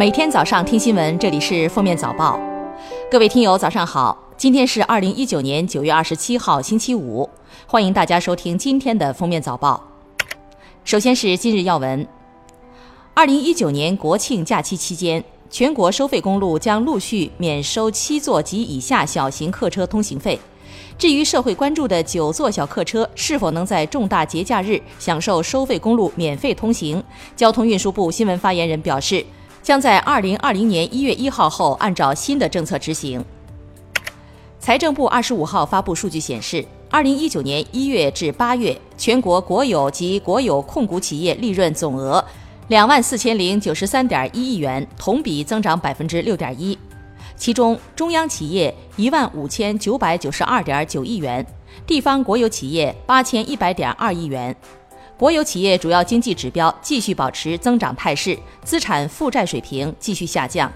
每天早上听新闻，这里是封面早报。各位听友，早上好！今天是二零一九年九月二十七号，星期五。欢迎大家收听今天的封面早报。首先是今日要闻：二零一九年国庆假期期间，全国收费公路将陆续免收七座及以下小型客车通行费。至于社会关注的九座小客车是否能在重大节假日享受收费公路免费通行，交通运输部新闻发言人表示。将在二零二零年一月一号后按照新的政策执行。财政部二十五号发布数据显示，二零一九年一月至八月，全国国有及国有控股企业利润总额两万四千零九十三点一亿元，同比增长百分之六点一。其中，中央企业一万五千九百九十二点九亿元，地方国有企业八千一百点二亿元。国有企业主要经济指标继续保持增长态势，资产负债水平继续下降。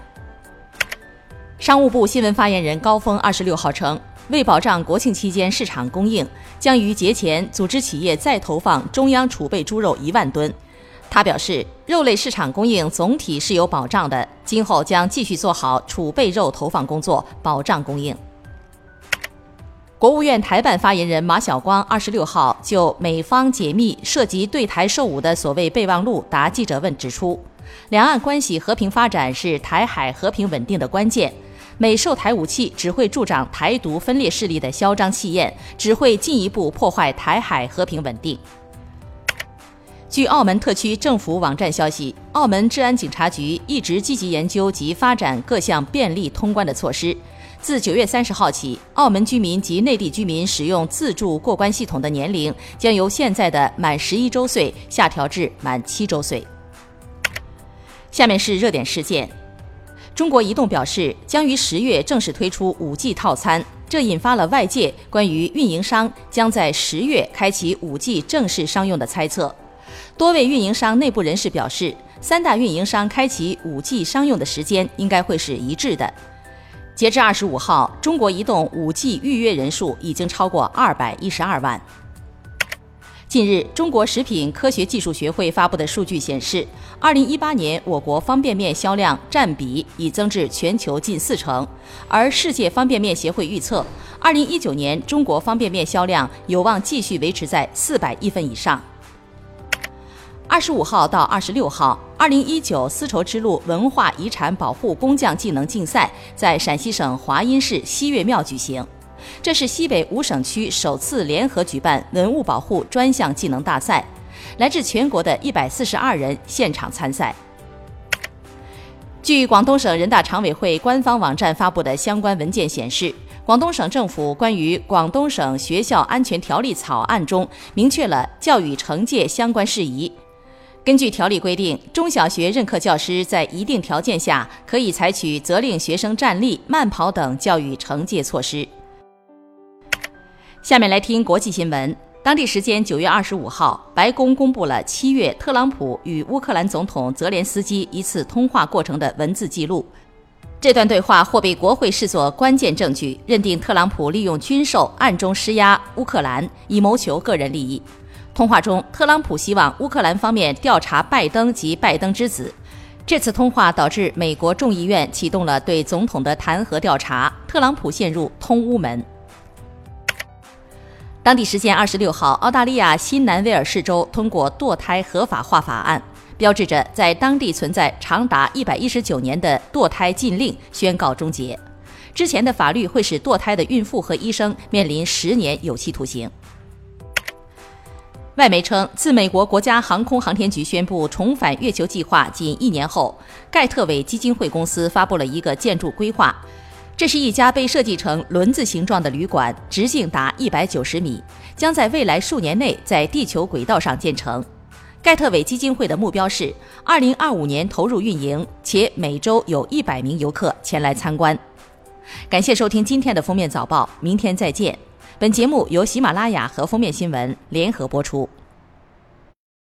商务部新闻发言人高峰二十六号称，为保障国庆期间市场供应，将于节前组织企业再投放中央储备猪肉一万吨。他表示，肉类市场供应总体是有保障的，今后将继续做好储备肉投放工作，保障供应。国务院台办发言人马晓光二十六号就美方解密涉及对台售武的所谓备忘录答记者问指出，两岸关系和平发展是台海和平稳定的关键，美售台武器只会助长台独分裂势力的嚣张气焰，只会进一步破坏台海和平稳定。据澳门特区政府网站消息，澳门治安警察局一直积极研究及发展各项便利通关的措施。自九月三十号起，澳门居民及内地居民使用自助过关系统的年龄将由现在的满十一周岁下调至满七周岁。下面是热点事件：中国移动表示将于十月正式推出五 G 套餐，这引发了外界关于运营商将在十月开启五 G 正式商用的猜测。多位运营商内部人士表示，三大运营商开启五 G 商用的时间应该会是一致的。截至二十五号，中国移动五 G 预约人数已经超过二百一十二万。近日，中国食品科学技术学会发布的数据显示，二零一八年我国方便面销量占比已增至全球近四成，而世界方便面协会预测，二零一九年中国方便面销量有望继续维持在四百亿份以上。二十五号到二十六号，二零一九丝绸之路文化遗产保护工匠技能竞赛在陕西省华阴市西岳庙举行。这是西北五省区首次联合举办文物保护专项技能大赛，来自全国的一百四十二人现场参赛。据广东省人大常委会官方网站发布的相关文件显示，广东省政府关于《广东省学校安全条例》草案中明确了教育惩戒相关事宜。根据条例规定，中小学任课教师在一定条件下，可以采取责令学生站立、慢跑等教育惩戒措施。下面来听国际新闻。当地时间九月二十五号，白宫公布了七月特朗普与乌克兰总统泽连斯基一次通话过程的文字记录。这段对话或被国会视作关键证据，认定特朗普利用军售暗中施压乌克兰，以谋求个人利益。通话中，特朗普希望乌克兰方面调查拜登及拜登之子。这次通话导致美国众议院启动了对总统的弹劾调查，特朗普陷入通乌门。当地时间二十六号，澳大利亚新南威尔士州通过堕胎合法化法案，标志着在当地存在长达一百一十九年的堕胎禁令宣告终结。之前的法律会使堕胎的孕妇和医生面临十年有期徒刑。外媒称，自美国国家航空航天局宣布重返月球计划仅一年后，盖特韦基金会公司发布了一个建筑规划。这是一家被设计成轮子形状的旅馆，直径达一百九十米，将在未来数年内在地球轨道上建成。盖特韦基金会的目标是二零二五年投入运营，且每周有一百名游客前来参观。感谢收听今天的封面早报，明天再见。本节目由喜马拉雅和封面新闻联合播出。